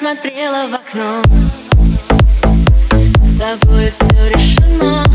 смотрела в окно. С тобой все решено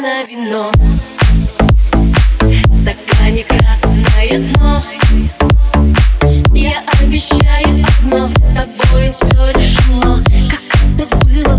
на вино. В стакане красное дно. Я обещаю одно С тобой все решено. Как это было?